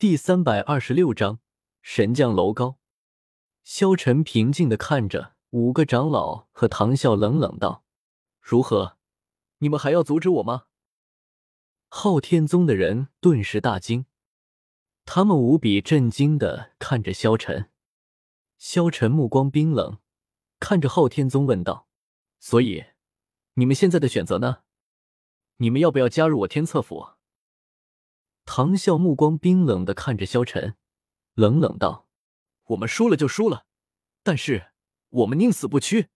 第三百二十六章神将楼高。萧晨平静的看着五个长老和唐啸，冷冷道：“如何？你们还要阻止我吗？”昊天宗的人顿时大惊，他们无比震惊的看着萧晨。萧晨目光冰冷，看着昊天宗问道：“所以，你们现在的选择呢？你们要不要加入我天策府？”唐啸目光冰冷的看着萧晨，冷冷道：“我们输了就输了，但是我们宁死不屈。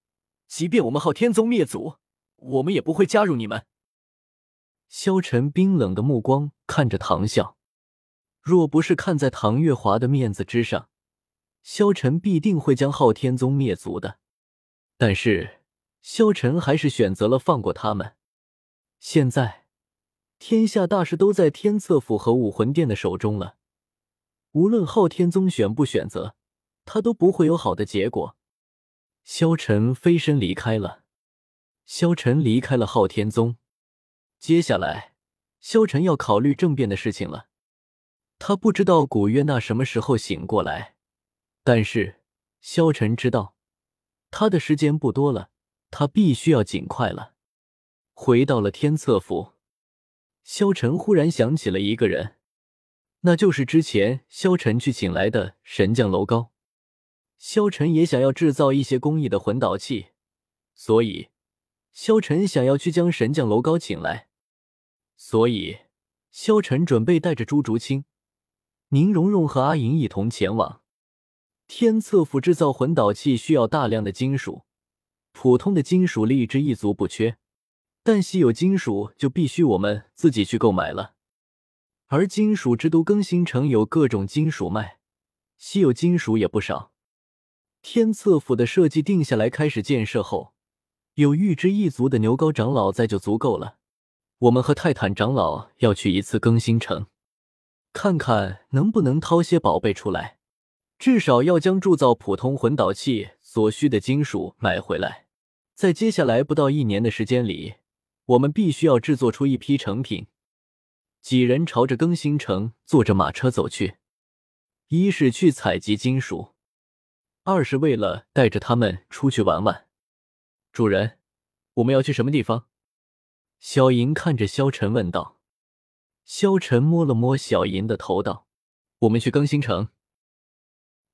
即便我们昊天宗灭族，我们也不会加入你们。”萧晨冰冷的目光看着唐啸，若不是看在唐月华的面子之上，萧晨必定会将昊天宗灭族的。但是萧晨还是选择了放过他们。现在。天下大事都在天策府和武魂殿的手中了，无论昊天宗选不选择，他都不会有好的结果。萧晨飞身离开了，萧晨离开了昊天宗。接下来，萧晨要考虑政变的事情了。他不知道古月娜什么时候醒过来，但是萧晨知道，他的时间不多了，他必须要尽快了。回到了天策府。萧晨忽然想起了一个人，那就是之前萧晨去请来的神将楼高。萧晨也想要制造一些工艺的魂导器，所以萧晨想要去将神将楼高请来。所以萧晨准备带着朱竹清、宁荣荣和阿银一同前往天策府制造魂导器，需要大量的金属，普通的金属力之一族不缺。但稀有金属就必须我们自己去购买了，而金属之都更新城有各种金属卖，稀有金属也不少。天策府的设计定下来，开始建设后，有玉之一族的牛高长老在就足够了。我们和泰坦长老要去一次更新城，看看能不能掏些宝贝出来，至少要将铸造普通魂导器所需的金属买回来。在接下来不到一年的时间里。我们必须要制作出一批成品。几人朝着更新城坐着马车走去，一是去采集金属，二是为了带着他们出去玩玩。主人，我们要去什么地方？小银看着萧晨问道。萧晨摸了摸小银的头，道：“我们去更新城。”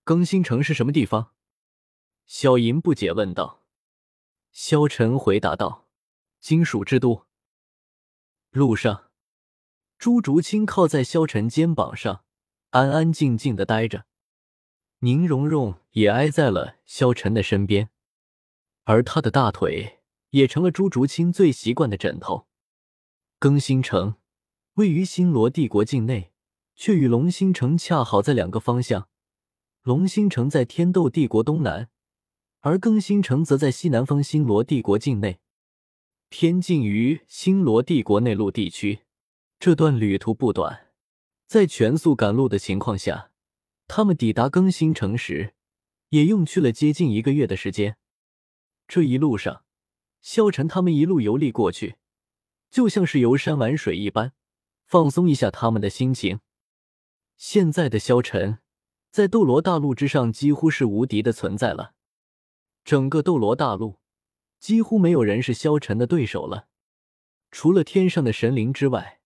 更新城是什么地方？小银不解问道。萧晨回答道。金属之都。路上，朱竹清靠在萧晨肩膀上，安安静静的待着。宁荣荣也挨在了萧晨的身边，而他的大腿也成了朱竹清最习惯的枕头。更新城位于星罗帝国境内，却与龙星城恰好在两个方向。龙星城在天斗帝国东南，而更新城则在西南方星罗帝国境内。偏近于星罗帝国内陆地区，这段旅途不短。在全速赶路的情况下，他们抵达更新城时，也用去了接近一个月的时间。这一路上，萧晨他们一路游历过去，就像是游山玩水一般，放松一下他们的心情。现在的萧晨，在斗罗大陆之上几乎是无敌的存在了。整个斗罗大陆。几乎没有人是萧晨的对手了，除了天上的神灵之外，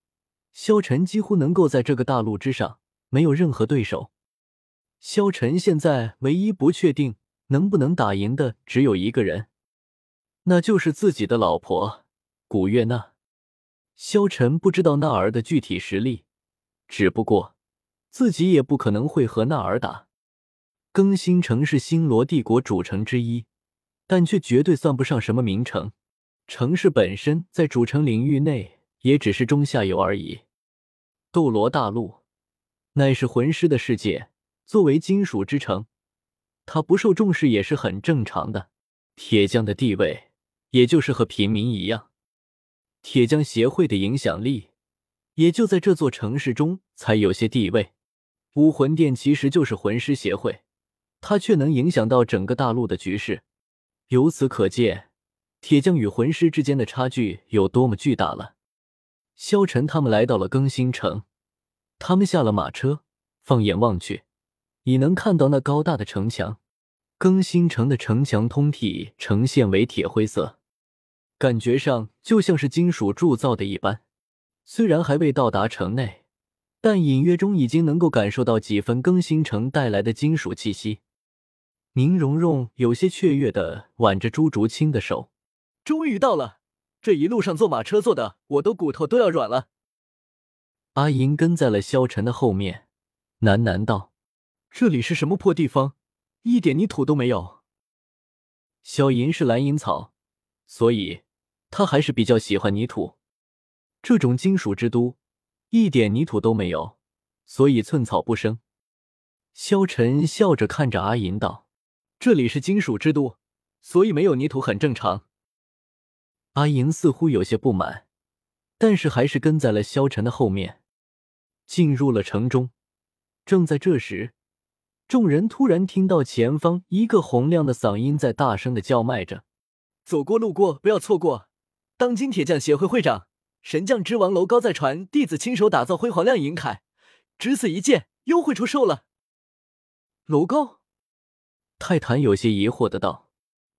萧晨几乎能够在这个大陆之上没有任何对手。萧晨现在唯一不确定能不能打赢的只有一个人，那就是自己的老婆古月娜。萧晨不知道娜儿的具体实力，只不过自己也不可能会和娜儿打。更新城是星罗帝国主城之一。但却绝对算不上什么名城，城市本身在主城领域内也只是中下游而已。斗罗大陆乃是魂师的世界，作为金属之城，它不受重视也是很正常的。铁匠的地位也就是和平民一样，铁匠协会的影响力也就在这座城市中才有些地位。武魂殿其实就是魂师协会，它却能影响到整个大陆的局势。由此可见，铁匠与魂师之间的差距有多么巨大了。萧晨他们来到了更新城，他们下了马车，放眼望去，已能看到那高大的城墙。更新城的城墙通体呈现为铁灰色，感觉上就像是金属铸造的一般。虽然还未到达城内，但隐约中已经能够感受到几分更新城带来的金属气息。宁荣荣有些雀跃的挽着朱竹清的手：“终于到了，这一路上坐马车坐的我都骨头都要软了。”阿银跟在了萧晨的后面，喃喃道：“这里是什么破地方？一点泥土都没有。”小银是蓝银草，所以他还是比较喜欢泥土。这种金属之都，一点泥土都没有，所以寸草不生。萧晨笑着看着阿银道：“这里是金属之都，所以没有泥土很正常。”阿银似乎有些不满，但是还是跟在了萧晨的后面。进入了城中，正在这时，众人突然听到前方一个洪亮的嗓音在大声的叫卖着：“走过路过不要错过！当今铁匠协会会长神将之王楼高在传，弟子亲手打造辉煌亮银铠，只此一件，优惠出售了。”楼高，泰坦有些疑惑的道：“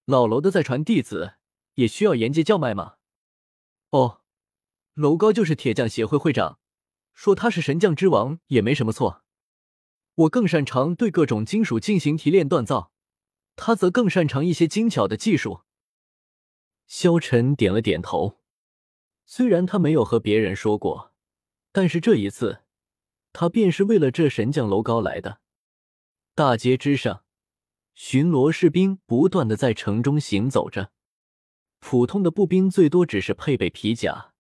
老楼的在传弟子也需要沿街叫卖吗？”“哦，楼高就是铁匠协会会长。”说他是神将之王也没什么错，我更擅长对各种金属进行提炼锻造，他则更擅长一些精巧的技术。萧晨点了点头，虽然他没有和别人说过，但是这一次他便是为了这神将楼高来的。大街之上，巡逻士兵不断的在城中行走着，普通的步兵最多只是配备皮甲。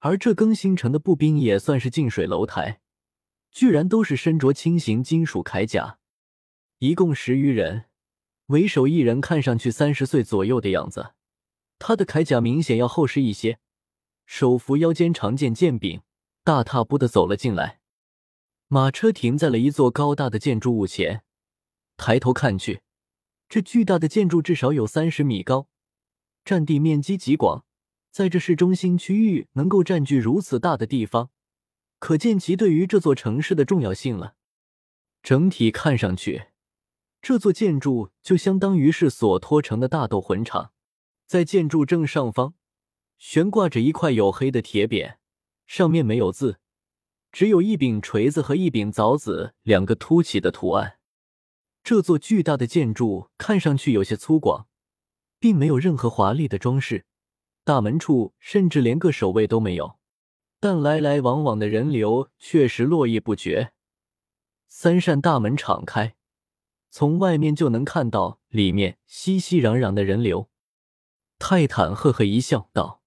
而这更新城的步兵也算是近水楼台，居然都是身着轻型金属铠甲，一共十余人，为首一人看上去三十岁左右的样子，他的铠甲明显要厚实一些，手扶腰间长剑剑柄，大踏步的走了进来。马车停在了一座高大的建筑物前，抬头看去，这巨大的建筑至少有三十米高，占地面积极广。在这市中心区域能够占据如此大的地方，可见其对于这座城市的重要性了。整体看上去，这座建筑就相当于是所托城的大斗魂场。在建筑正上方，悬挂着一块黝黑的铁匾，上面没有字，只有一柄锤子和一柄凿子两个凸起的图案。这座巨大的建筑看上去有些粗犷，并没有任何华丽的装饰。大门处甚至连个守卫都没有，但来来往往的人流确实络绎不绝。三扇大门敞开，从外面就能看到里面熙熙攘攘的人流。泰坦呵呵一笑，道：“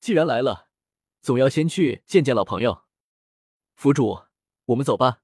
既然来了，总要先去见见老朋友。府主，我们走吧。”